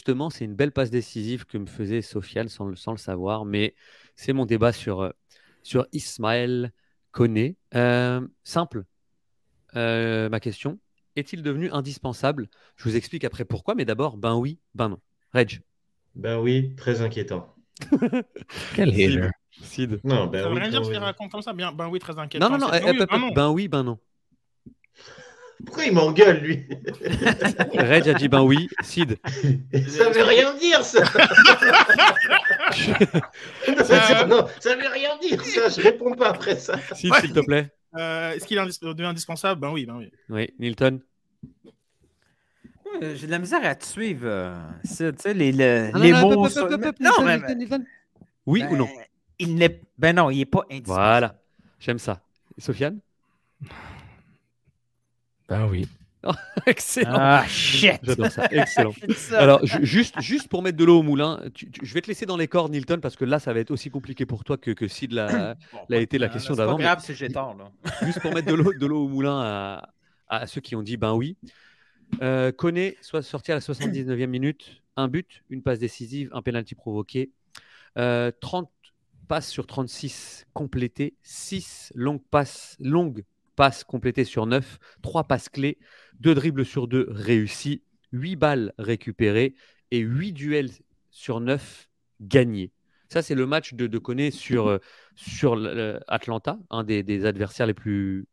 justement, c'est une belle passe décisive que me faisait Sofiane sans, le- sans le savoir, mais c'est mon débat sur, euh, sur Ismaël Koné. Euh, simple, euh, ma question. Est-il devenu indispensable? Je vous explique après pourquoi, mais d'abord, ben oui, ben non. Reg. Ben oui, très inquiétant. Quel hater. Sid. Non, ben Ça veut oui, rien dire quand ce qu'il même. raconte comme ça. Bien, ben oui, très inquiétant. Non, non, eh, oui, eh, ben non. ben oui, ben non. Pourquoi il m'engueule, lui Reg a dit ben oui, Sid. Ça veut rien dire, ça Ça- Non, ça veut rien dire, ça Je réponds pas après ça. Sid, s'il te plaît. Euh, Est-ce qu'il est indis- devenu indispensable? Ben oui, ben oui. Oui, Nilton. Euh, J'ai de la misère à te suivre. euh, Sid, tu sais, les, le- Ah, les non, non, mots. Non, Nilton, mais. Nilton, Nilton. Oui ben, ou non? Il n'est... Ben non, il n'est pas indispensable. Voilà, j'aime ça. Sofiane? Ben oui. Excellent. Ah, shit! J'adore ça, excellent. Alors, ju- juste, juste pour mettre de l'eau au moulin, tu- tu- je vais te laisser dans les cordes, Nilton, parce que là, ça va être aussi compliqué pour toi que, que Sid l'a Bon, été la euh, question c'est pas d'avant. mais grave tort, là. Juste pour mettre de l'eau de l'eau au moulin à, à ceux qui ont dit ben oui. Euh, Koné, soit sorti à la 79e minute, un but, une passe décisive, un penalty provoqué, Euh, 30 passes sur 36 complétées, 6 longues passes, longues passes complétées sur 9, 3 passes clés, 2 dribbles sur 2 réussis, 8 balles récupérées et 8 duels sur 9 gagnés. Ça, c'est le match de, de Koné sur, euh, sur Atlanta, un des, des adversaires les plus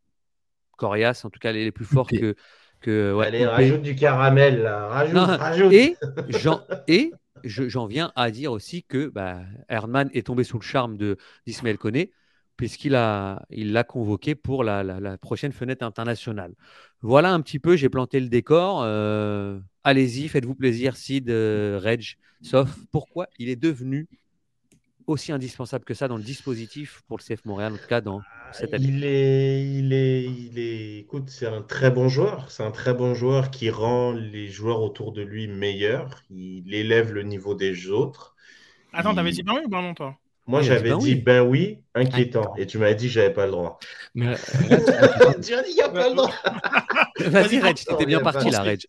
coriaces, en tout cas les, les plus forts que. que ouais, Allez, rajoute du caramel, là. Rajoute, Non, rajoute. Et j'en et je- j'en viens à dire aussi que bah, Herman est tombé sous le charme de d'Ismaël Koné puisqu'il a il l'a convoqué pour la, la- la prochaine fenêtre internationale. Voilà un petit peu, j'ai planté le décor. euh, Allez-y, faites-vous plaisir, Sid, euh, Reg, sauf pourquoi il est devenu aussi indispensable que ça dans le dispositif pour le CF Montréal, en tout cas dans cette année. Il est, il est, il est, écoute, c'est un très bon joueur. C'est un très bon joueur qui rend les joueurs autour de lui meilleurs. Il élève le niveau des autres. Attends, Il- t'avais dit oui ou non, toi Moi, dit j'avais ben dit oui. ben oui, inquiétant. Et tu m'as dit que j'avais pas le droit. Mais tu as dit il n'y a pas le droit. Vas-y, Reg, t'étais bien parti là, Reg.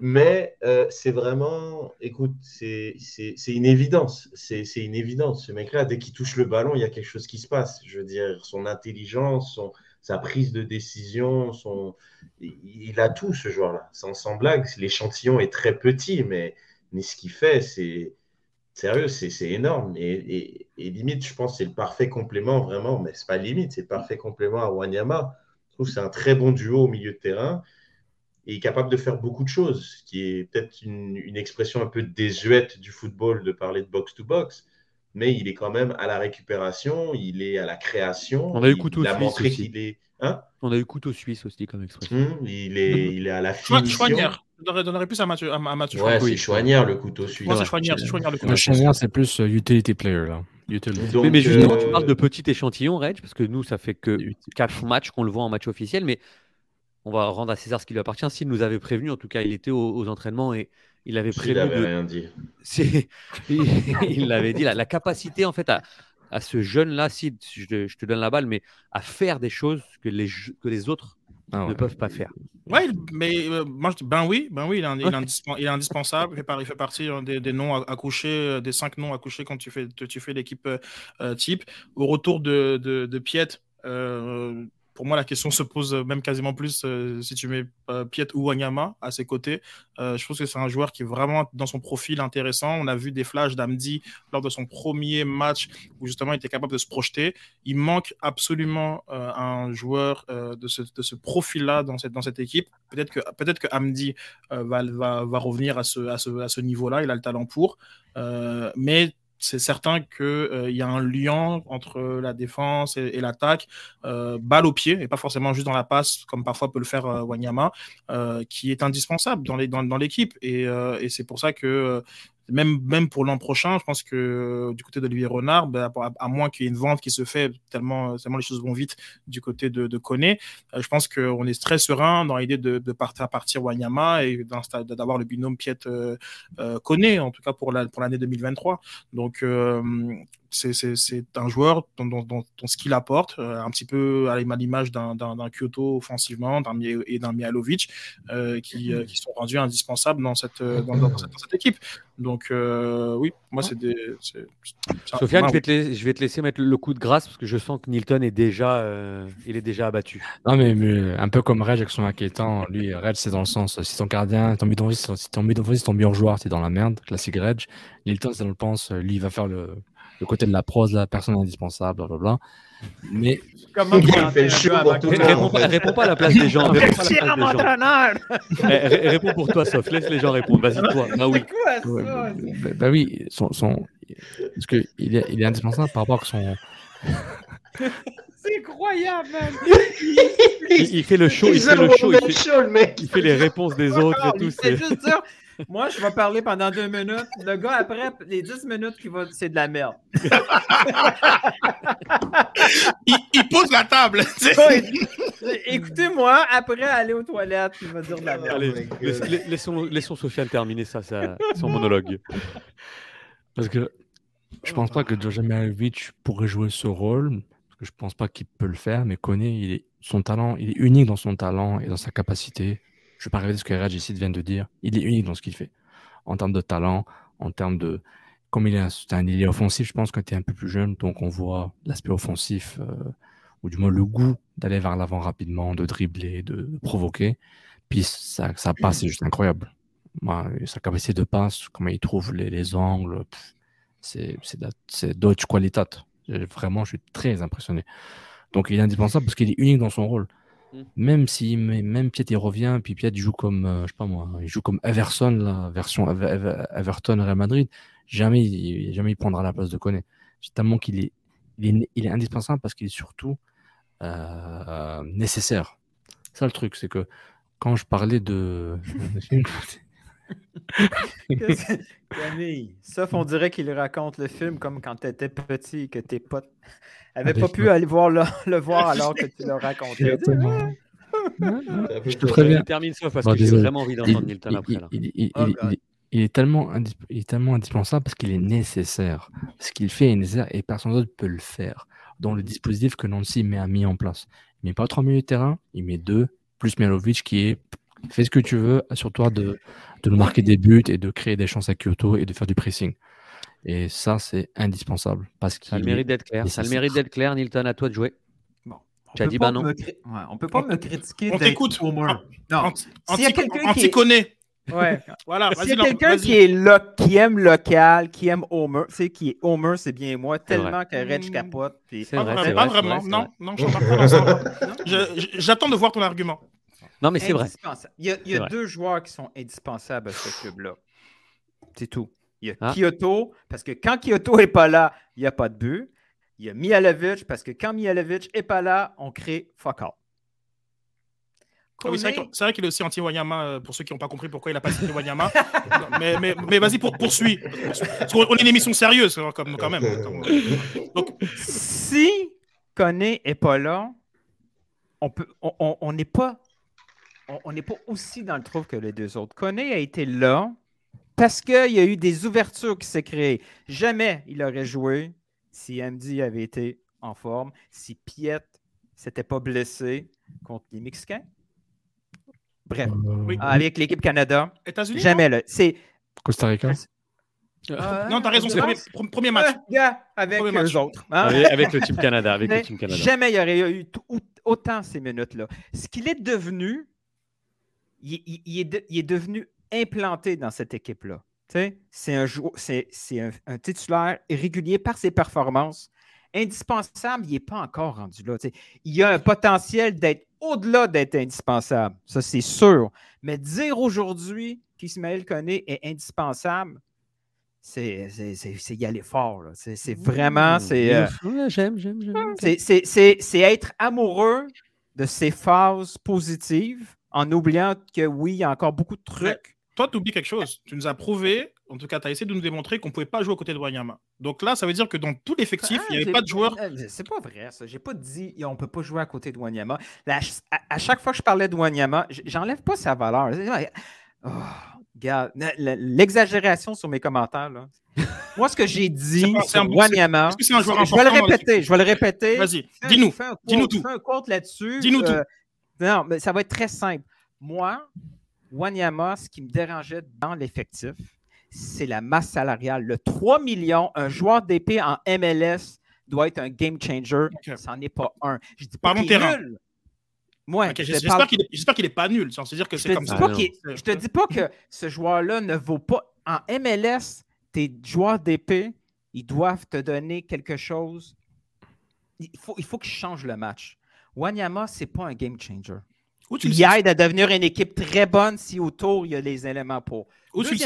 Mais euh, c'est vraiment, écoute, c'est c'est- c'est une évidence. C'est c'est une évidence. Ce mec-là, dès qu'il touche le ballon, il y a quelque chose qui se passe. Je veux dire, son intelligence, son, sa prise de décision, son... il il a tout, ce joueur-là. Sans, sans blague, l'échantillon est très petit, mais, mais ce qu'il fait, c'est sérieux, c'est énorme. Et, limite, je pense c'est le parfait complément, vraiment, mais c'est pas limite, c'est le parfait complément à Wanyama. Je trouve que c'est un très bon duo au milieu de terrain et capable de faire beaucoup de choses, ce qui est peut-être une, une expression un peu désuète du football de parler de box-to-box, mais il est quand même à la récupération, il est à la création. On a eu il, couteau il a suisse montré aussi. qu'il est. Hein? On a eu couteau suisse aussi comme expression. Hum, il, est, il est à la finition. Chouanière. Je donnerais- plus à Mathieu. À, à Mathieu Ouais, Chouanière. c'est Chouanière le couteau suisse. Ouais. Chouanière, c'est Chouanière le coup. le Chagrin, c'est plus euh, utility player, là. Utility. Donc, mais, mais justement, euh, tu parles de petit échantillon, Reg, parce que nous, ça fait que quatre matchs qu'on le voit en match officiel, mais on va rendre à César ce qui lui appartient. S'il nous avait prévenu, en tout cas, il était aux, aux entraînements et il avait Il avait de- rien dit. il il l'avait dit, la, la capacité, en fait, à, à ce jeune-là, Sid, je, te- je te donne la balle, mais à faire des choses que les, je- que les autres Ah ne peuvent pas faire. Ouais, il- mais euh, moi je dis ben oui, ben oui, il est, ind- il est indispen- il est indispensable. Il fait, par- il fait partie euh, des, des noms à, à coucher, euh, des cinq noms à coucher quand tu fais, tu, tu fais l'équipe euh, type. Au retour de, de, de Piet, euh, pour moi la question se pose même quasiment plus euh, si tu mets euh, Piet ou Wanyama à ses côtés. Euh, je trouve que c'est un joueur qui est vraiment dans son profil intéressant. On a vu des flashs d'Amdi lors de son premier match où justement il était capable de se projeter. Il manque absolument euh, un joueur euh, de ce, de ce profil-là dans cette, dans cette équipe. Peut-être que, peut que Amdi euh, va, va, va revenir à ce, à ce, à ce niveau-là. Il a le talent pour. Euh, mais c'est certain qu'il euh, y a un lien entre la défense et, l'attaque, euh, balle au pied, et pas forcément juste dans la passe, comme parfois peut le faire euh, Wanyama, qui est indispensable dans l'équipe. Et, c'est pour ça que même, pour l'an prochain, je pense que euh, du côté d'Olivier Renard, ben, à, moins qu'il y ait une vente qui se fait tellement, tellement les choses vont vite du côté de, de Koné, euh, je pense qu'on est très serein dans l'idée de, de, partir partir Wanyama et d'avoir le binôme Piet euh, Koné, en tout cas pour l'année la, pour 2023. Donc, euh, c'est c'est- c'est un joueur dont, dont, dont, dont ce qu'il apporte, euh, un petit peu à l'image d'un Kyoto offensivement et d'un Mihalovic, euh, qui, euh, qui sont rendus indispensables dans cette, dans, dans cette, dans cette équipe. Donc, euh, oui, moi, c'est des. Sofiane, je vais, te laisser, je vais te laisser mettre le coup de grâce parce que je sens que Nilton est déjà, euh, il est déjà abattu. Non, mais, mais un peu comme Reg avec son inquiétant. Lui, Reg, c'est dans le sens si ton gardien, ton si ton bidonville, c'est ton meilleur joueur, t'es dans la merde. Classique Reg. Nilton, c'est dans le pense, lui, il va faire le, le côté de la prose, la personne indispensable, blablabla. Mais Comment Il fait le un show peu pour avant tout que- le monde. Réponds pas, réponds pas à la place des gens. pas à entraîneur! Eh, ré- réponds pour toi, Sof. Laisse les gens répondre. Vas-y, toi. Ah oui. Quoi Ouais, ça? bah, bah oui, son, son... parce que il est, il est indispensable par rapport à son. C'est incroyable, man! Il, il fait le show, il fait le show, il fait, show, le mec. il fait les réponses des autres et tout. C'est- juste dire, moi, je vais parler pendant deux minutes. Le gars, après, les dix minutes, qui va... c'est de la merde. il, il pose la table. Écoutez-moi, après, aller aux toilettes, il va dire de la merde. Allez, laissons, laissons Sofiane terminer ça, ça, son monologue. Parce que je pense pas que Jojan Mihailovic pourrait jouer ce rôle. Parce que je pense pas qu'il peut le faire. Mais connaît, il est, son talent, il est unique dans son talent et dans sa capacité. Je vais pas répéter ce que Raj ici vient de dire. Il est unique dans ce qu'il fait. En termes de talent, en termes de. Comme il est un, ailier offensif, je pense que tu es un peu plus jeune, donc on voit l'aspect offensif, euh, ou du moins le goût d'aller vers l'avant rapidement, de dribbler, de, provoquer. Puis ça, passe, c'est juste incroyable. Moi, sa capacité de passe, comment il trouve les, les angles, c'est Qualität. Euh, Vraiment, je suis très impressionné. Donc, il est indispensable parce qu'il est unique dans son rôle. Mm. Même si même Piet il revient, puis Piet il joue comme, euh, je sais pas moi, il joue comme Everson, la version Ever- Ever- Everton Real Madrid, jamais il, jamais il prendra la place de Koné. Tellement qu'il est, il est, il est indispensable parce qu'il est surtout euh, nécessaire. Ça le truc, c'est que quand je parlais de. Camille, sauf on dirait qu'il raconte le film comme quand tu étais petit et que tes potes n'avaient Avec pas pu aller voir le, le voir alors que tu le racontais. Exactement. Je te préviens. Il termine Sof parce Bon, que j'ai vraiment envie d'entendre Nilton il- après. Là. il- il- il- Oh il- est tellement il est tellement indispensable parce qu'il est nécessaire. Ce qu'il fait est nécessaire et personne d'autre peut le faire. Dans le dispositif que Nancy met, a mis en place. Il met pas trois milieux de terrain, il met deux, plus Mialovic qui est fais ce que tu veux, assure-toi de, de nous marquer des buts et de créer des chances à Kyoto et de faire du pressing. Et ça, c'est indispensable. Parce Ça a le mérite d'être clair. Ça le mérite d'être clair. Nilton, à toi de jouer. Bon, on Tu as dit pas bah non. me cri- ouais, on peut pas me critiquer On t'écoute. Homer. Non. Anti- S'il y a anti- quelqu'un qui est- Anti-connaît. Ouais. Voilà, S'il y a quelqu'un qui, est lo- qui aime local, qui aime Homer, tu sais, qui est Homer, c'est bien moi, tellement que Reg Mm. capote. puis- C'est Pas vrai, pas vrai, vraiment. non, vrai. non, je- J'attends de voir ton argument. Non, mais c'est vrai. Il y a, il y a C'est vrai. deux joueurs qui sont indispensables à ce club-là. C'est tout. Il y a Ah. Kyoto, parce que quand Kyoto n'est pas là, il n'y a pas de but. Il y a Mihalovic, parce que quand Mihalovic n'est pas là, on crée fuck all. Ah oui, c'est vrai qu'il est aussi anti-Wanyama, euh, pour ceux qui n'ont pas compris pourquoi il a pas cité Wanyama. mais mais, mais vas-y, pour, poursuis. Parce qu'on on est une émission sérieuse, comme, quand même. Donc, si Koné n'est pas là, on peut, on- on on n'est pas, on n'est pas aussi dans le trou que les deux autres. Koné a été là parce qu'il y a eu des ouvertures qui s'est créées. Jamais il aurait joué si MD avait été en forme, si Piet s'était pas blessé contre les Mexicains. Bref, Oui. avec l'équipe Canada, États-Unis jamais là. C'est Costa Rica. euh, Non, t'as raison, c'est euh, le premier, premier match. euh, avec Premier eux match. autres. hein? Avec, avec le Team Canada. Avec le Mais Team Canada. Jamais il y aurait eu autant ces minutes-là. Ce qu'il est devenu, il, il- il est de- il est devenu implanté dans cette équipe-là. C'est un, un, un titulaire régulier par ses performances. Indispensable, il n'est pas encore rendu là. Il a un potentiel d'être au-delà d'être indispensable. Ça, c'est sûr. Mais dire aujourd'hui qu'Ismaël Koné est indispensable, c'est, y aller fort. C'est, c'est vraiment. C'est, euh, J'aime, j'aime, j'aime. c'est- être amoureux de ces phases positives en oubliant que oui, il y a encore beaucoup de trucs. Toi, tu oublies quelque chose. Tu nous as prouvé, en tout cas, tu as essayé de nous démontrer qu'on ne pouvait pas jouer à côté de Wanyama. Donc là, ça veut dire que dans tout l'effectif, Ah, il n'y avait pas de joueurs. euh, C'est pas vrai, ça. J'ai pas dit on peut pas jouer à côté de Wanyama. Là, à, à chaque fois que je parlais de Wanyama, j'enlève pas sa valeur. Oh, Regarde, l'exagération sur mes commentaires, là. Moi, ce que j'ai dit pas- sur Wanyama, joueur je vais le répéter, je vais le répéter. Vas-y, dis-nous. dis-nous tout. fais un quote là-dessus. Dis-nous tout. Non, mais ça va être très simple. Moi, Wanyama, ce qui me dérangeait dans l'effectif, c'est la masse salariale. Le 3 millions, un joueur d'épée en MLS doit être un game changer. Ça n'en est pas un. Je dis pas qu'il est terrain. nul. Moi, je J'espère parle- qu'il est, j'espère qu'il est pas nul. Que je c'est comme ça. pas Ah, qu'il- non. je te dis pas que ce joueur-là ne vaut pas. En MLS, tes joueurs d'épée, ils doivent te donner quelque chose. Il faut, il faut qu'ils changent le match. Wanyama, c'est pas un game changer. Où tu le Il aide à devenir une équipe très bonne si autour, il y a les éléments pour. Où tu?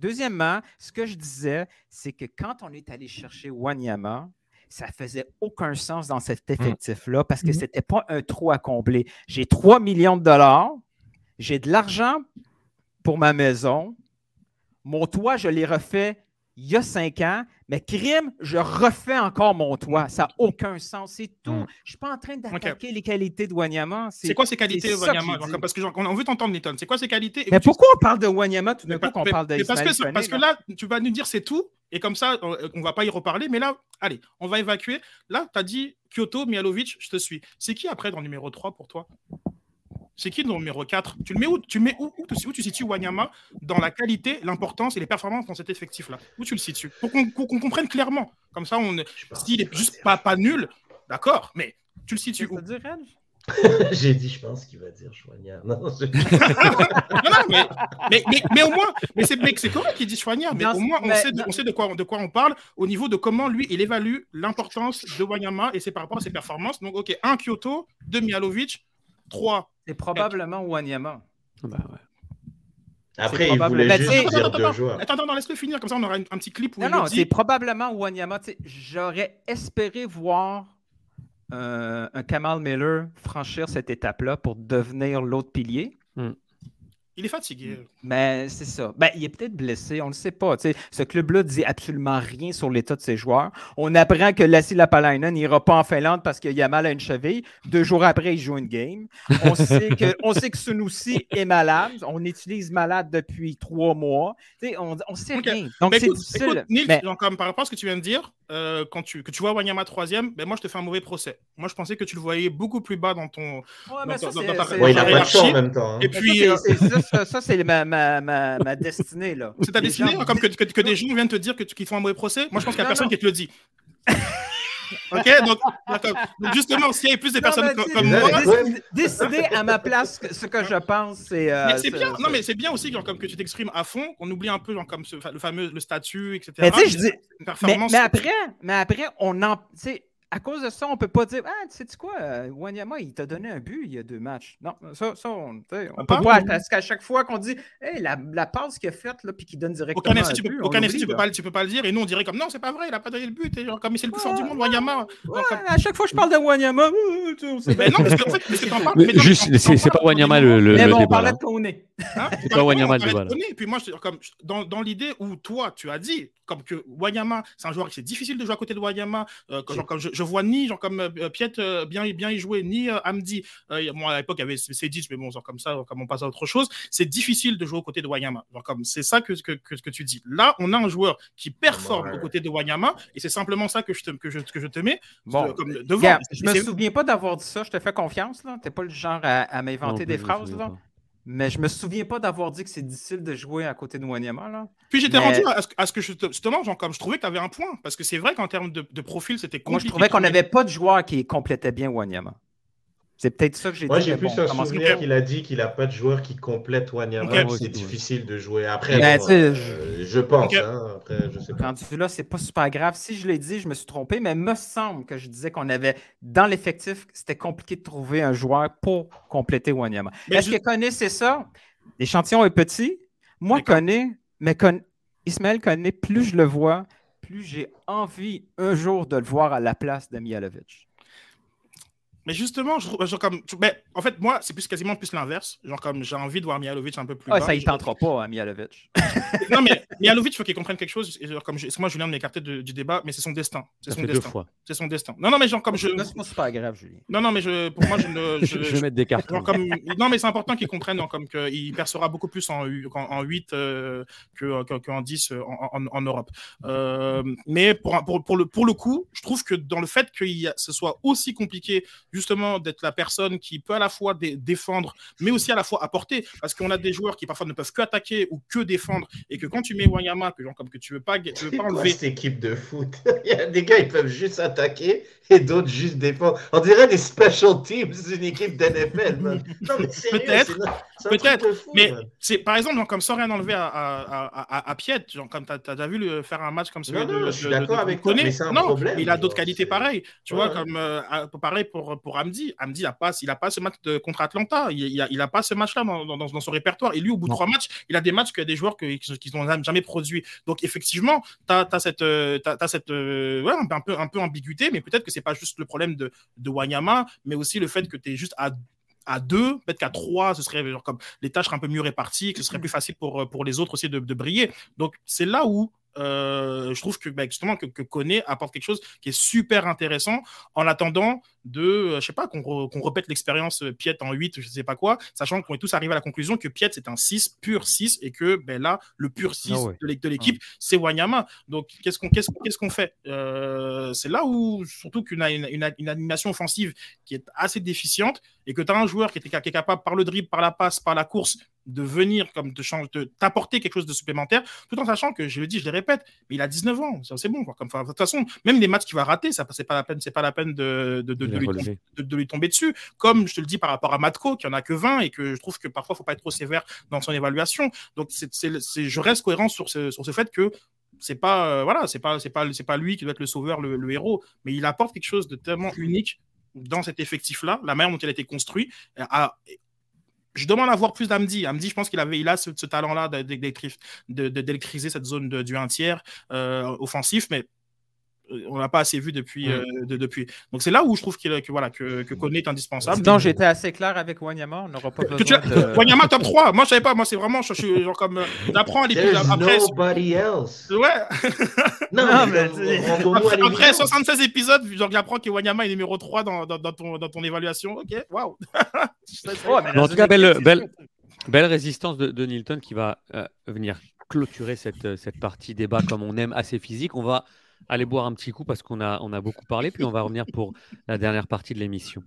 Deuxièmement, ce que je disais, c'est que quand on est allé chercher Wanyama, ça faisait aucun sens dans cet effectif-là parce que Mhm. ce n'était pas un trou à combler. J'ai 3 millions de dollars, j'ai de l'argent pour ma maison, mon toit, je l'ai refait il y a cinq ans, mais crime, je refais encore mon toit. Ça n'a aucun sens. C'est tout. Mm. Je ne suis pas en train d'attaquer les qualités de Wanyama. C'est quoi ses qualités, que Wanyama? Parce que genre, on veut t'entendre, Nathan. C'est quoi ses qualités? Mais tu- pourquoi on parle de Wanyama tout d'un coup qu'on parle de mais parce, que, parce que là, tu vas nous dire c'est tout, et comme ça, on ne va pas y reparler. Mais là, allez, on va évacuer. Là, tu as dit Kyoto, Mialovic, je te suis. C'est qui après dans numéro 3 pour toi? C'est qui dans le numéro 4 Tu le mets où Tu le mets où, où, tu, où tu situes Wanyama dans la qualité, l'importance et les performances dans cet effectif-là? Où tu le situes? Pour qu'on comprenne clairement. Comme ça, on s'il qu'il est juste pas, pas nul, d'accord, mais tu le Tu situes où dire? J'ai dit, je pense qu'il va dire Chouania. Non, je- Non, non, mais, mais, mais, mais au moins, mais c'est, correct qu'il dit Chouanière, mais Non, au moins on mais- sait, de, on sait de, quoi, de quoi on parle au niveau de comment lui il évalue l'importance de Wanyama et c'est par rapport à ses performances. Donc, ok, 1 Kyoto, 2 Mialovic, 3. C'est probablement Wanyama. Bah ouais. Après, il voulait Mais juste dire Attends, deux attends, joueurs. attends, attends, laisse-le finir, comme ça on aura un petit clip où Non, il non, c'est probablement Wanyama. J'aurais espéré voir euh, un Kamal Miller franchir cette étape-là pour devenir l'autre pilier. Il est fatigué. Mais c'est ça. Ben, il est peut-être blessé, on ne le sait pas. Tu sais, ce club-là dit absolument rien sur l'état de ses joueurs. On apprend que Lassi Lapalainen n'ira pas en Finlande parce qu'il a mal à une cheville. Deux jours après, il joue une game. On sait que, on sait que Sunusi est malade. On utilise malade depuis trois mois. Tu sais, on ne sait rien. Donc, c'est écoute, difficile. écoute, Nils, Mais- genre, comme par rapport à ce que tu viens de dire, euh, quand tu, que tu vois Wanyama troisième, ben moi je te fais un mauvais procès. Moi je pensais que tu le voyais beaucoup plus bas dans ton. Ouais, mais ça, dans- ta- il n'a pas de choix en même temps. hein. Et puis, ça, euh, ça, c'est ma, ma, ma, ma destinée. là. C'est ta Les destinée, gens- hein, comme que, que, que des gens viennent te dire que tu- qu'ils font un mauvais procès? Moi, je pense qu'il n'y a Non, personne non. qui te le dit. ok donc, justement, s'il y avait plus de Non, personnes tu- comme moi. décider, à ma place ce que je pense, c'est. euh, Mais c'est c'est- bien, non mais c'est bien aussi genre, comme que tu t'exprimes à fond, qu'on oublie un peu genre, comme ce, le fameux le statut, etc. Mais tu sais, je dis, mais, performance. mais après, mais après, on en. tu sais, à cause de ça, on peut pas dire Ah, tu sais quoi, euh, Wanyama, il t'a donné un but il y a deux matchs. Non, ça, ça on, Ah, peut pas? Parce qu'à chaque fois qu'on dit Hey, la, la passe qu'il a faite, là, puis qu'il donne directement. Aucun un FC, tu tu peux pas, tu peux pas le dire, et nous on dirait comme non, c'est pas vrai, il a pas donné le but, et genre, comme c'est le plus fort du monde, Wanyama. Ouais, Donc, comme- à chaque fois que je parle de Wanyama, Mais non, parce que juste, c'est pas Wanyama le, le, Mais le bon, on débat. parlait de Koné. Hein? C'est pas Wanyama, le débat. Et puis moi, je- comme, dans, dans l'idée où toi, tu as dit, comme que Wanyama, c'est un joueur qui c'est difficile de jouer à côté de Wanyama. euh, comme je vois ni genre comme euh, Piet euh, bien, bien y jouer, ni euh, Hamdi. Euh, moi, à l'époque, il y avait C10, mais bon, genre comme ça, comme on passe à autre chose, c'est difficile de jouer aux côtés de Wanyama. Genre comme c'est ça que, que, que, que tu dis. Là, on a un joueur qui performe Ouais. aux côtés de Wanyama, et c'est simplement ça que je te, que je, que je te mets Bon, euh, comme devant. Je me souviens pas d'avoir dit ça, je te fais confiance, là. T'es pas le genre à, m'inventer des phrases, souviens là. pas. Mais je me souviens pas d'avoir dit que c'est difficile de jouer à côté de Wanyama, là. Puis j'étais Mais- rendu à ce, à ce que je te, justement, genre, comme je trouvais que tu avais un point, parce que c'est vrai qu'en termes de, de profil, c'était compliqué. Moi, je trouvais qu'on n'avait pas de joueur qui complétait bien Wanyama. C'est peut-être ça que j'ai Moi, dit. j'ai mais plus bon, un souvenir qu'il a dit qu'il n'a pas de joueur qui complète Wanyama. Ok. que Ouais, C'est difficile de jouer. Après, Ben, bon, euh, je pense. Hein. Après, je sais pas. Rendu là, c'est pas super grave. Si je l'ai dit, je me suis trompé, mais il me semble que je disais qu'on avait, dans l'effectif, c'était compliqué de trouver un joueur pour compléter Wanyama. Mais Est-ce je- que Koné, c'est ça? L'échantillon est petit. Moi. Koné, mais Kon- Ismaël Koné, plus je le vois, plus j'ai envie un jour de le voir à la place de Mialovic. Mais justement, je, trouve- genre comme, mais en fait, moi, c'est plus quasiment plus l'inverse. Genre comme j'ai envie de voir Mihalovic un peu plus Ouais, bas. ça, il Je- tentera pas, hein, Mihalovic. Non, mais Mihalovic, il faut qu'il comprenne quelque chose. Et genre, comme je, moi, je viens de m'écarter du débat, mais c'est son destin. C'est son destin. C'est son destin. Non, non, mais genre comme je. Là, C'est pas grave, Julien. Non, non, mais je, pour moi, je ne. Je, vais mettre des cartes. Genre comme... Non, mais c'est important qu'ils comprennent genre, comme qu'il percera beaucoup plus en, en, en 8 euh, que, que- qu'en 10 euh, en, en- en Europe. Euh, mais pour, pour, pour, le, pour le coup, je trouve que dans le fait que y a- ce soit aussi compliqué justement d'être la personne qui peut à la fois dé- défendre, mais aussi à la fois apporter, parce qu'on a des joueurs qui parfois ne peuvent que attaquer ou que défendre, et que quand tu mets Wanyama, que, genre, comme que tu veux pas, tu veux pas quoi enlever cette équipe de foot. Il y a des gars, ils peuvent juste attaquer et d'autres juste défendre. On dirait des special teams d'une équipe d'NFL. Non, Peut-être, peut-être, Mais c'est par exemple, genre, comme sans rien enlever à, à, à, à, Piet, genre, comme tu as, vu le, faire un match comme celui Non, non, de, je suis d'accord avec toi, mais un non, problème, il a d'autres qualités pareilles. Tu Ouais, vois, comme euh, pareil pour, pour Amdi. Amdi n'a pas, il a pas ce match de, contre Atlanta. Il, il a, il a pas ce match-là dans, dans, dans son répertoire. Et lui, au bout de Non. trois matchs, il a des matchs qu'il y a des joueurs qui n'ont jamais produit. Donc, effectivement, tu as, cette, euh, cette euh, ouais, un, peu, un peu ambiguïté, mais peut-être que c'est pas juste le problème de, de Wanyama, mais aussi le fait que tu es juste à à deux, peut-être qu'à trois, ce serait genre comme les tâches seraient un peu mieux réparties, que ce serait plus facile pour, euh, pour les autres aussi de, de briller. Donc c'est là où euh, je trouve que bah, justement que, que Koné apporte quelque chose qui est super intéressant en attendant de, euh, je sais pas, qu'on re- répète l'expérience euh, Piet en 8, je sais pas quoi, sachant qu'on est tous arrivés à la conclusion que Piet c'est un 6, pur 6, et que ben, là, le pur 6 Ah ouais. de de l'équipe, c'est Wanyama. Donc qu'est-ce qu'on qu'on qu'est-ce qu'on fait? Euh, C'est là où, surtout qu'une une, une- une animation offensive qui est assez déficiente, et que tu as un joueur qui, est capable, par le dribble, par la passe, par la course, de venir comme de t'apporter quelque chose de supplémentaire, tout en sachant que je le dis, je le répète, mais il a 19 ans, c'est bon. quoi. Comme, de toute façon, même les matchs qu'il va rater, ça c'est pas la peine, c'est pas la peine de, de, de- de lui tomber, de, de lui tomber dessus. Comme je te le dis par rapport à Matko, qui en a que 20 et que je trouve que parfois faut pas être trop sévère dans son évaluation. Donc c'est, je reste cohérent sur ce, sur ce fait que c'est pas euh, voilà, c'est pas c'est pas c'est pas lui qui doit être le sauveur, le, le héros, mais il apporte quelque chose de tellement unique dans cet effectif-là, la manière dont il a été construit. À- je demande à voir plus d'Amdi. Amdi, je pense qu'il avait, il a ce, ce talent-là de- d'électri- de- de- d'électriser cette zone du 1 tiers euh, offensif, mais euh, on l'a pas assez vu depuis. Mm. euh, de- depuis. Donc c'est là où je trouve qu'il, que, voilà, que, que Koné est indispensable. Sinon, j'étais assez clair avec Wanyama. On n'aura pas Que tu besoin as- de... Wanyama top 3. Moi, je savais pas. Moi, c'est vraiment. Je, je suis genre comme. euh, J'apprends à l'épisode There's après. nobody else. Ouais. Non, Non, mais, Après, après l'évidence. 76 épisodes, genre, j'apprends que Wanyama est numéro 3 dans, dans, dans ton, dans ton évaluation. Ok, waouh. Ouais, mais Mais en tout cas, belle, belle, belle résistance de, de Nilton qui va euh, venir clôturer cette, cette partie débat comme on aime, assez physique. On va aller boire un petit coup parce qu'on a, on a beaucoup parlé, puis on va revenir pour la dernière partie de l'émission.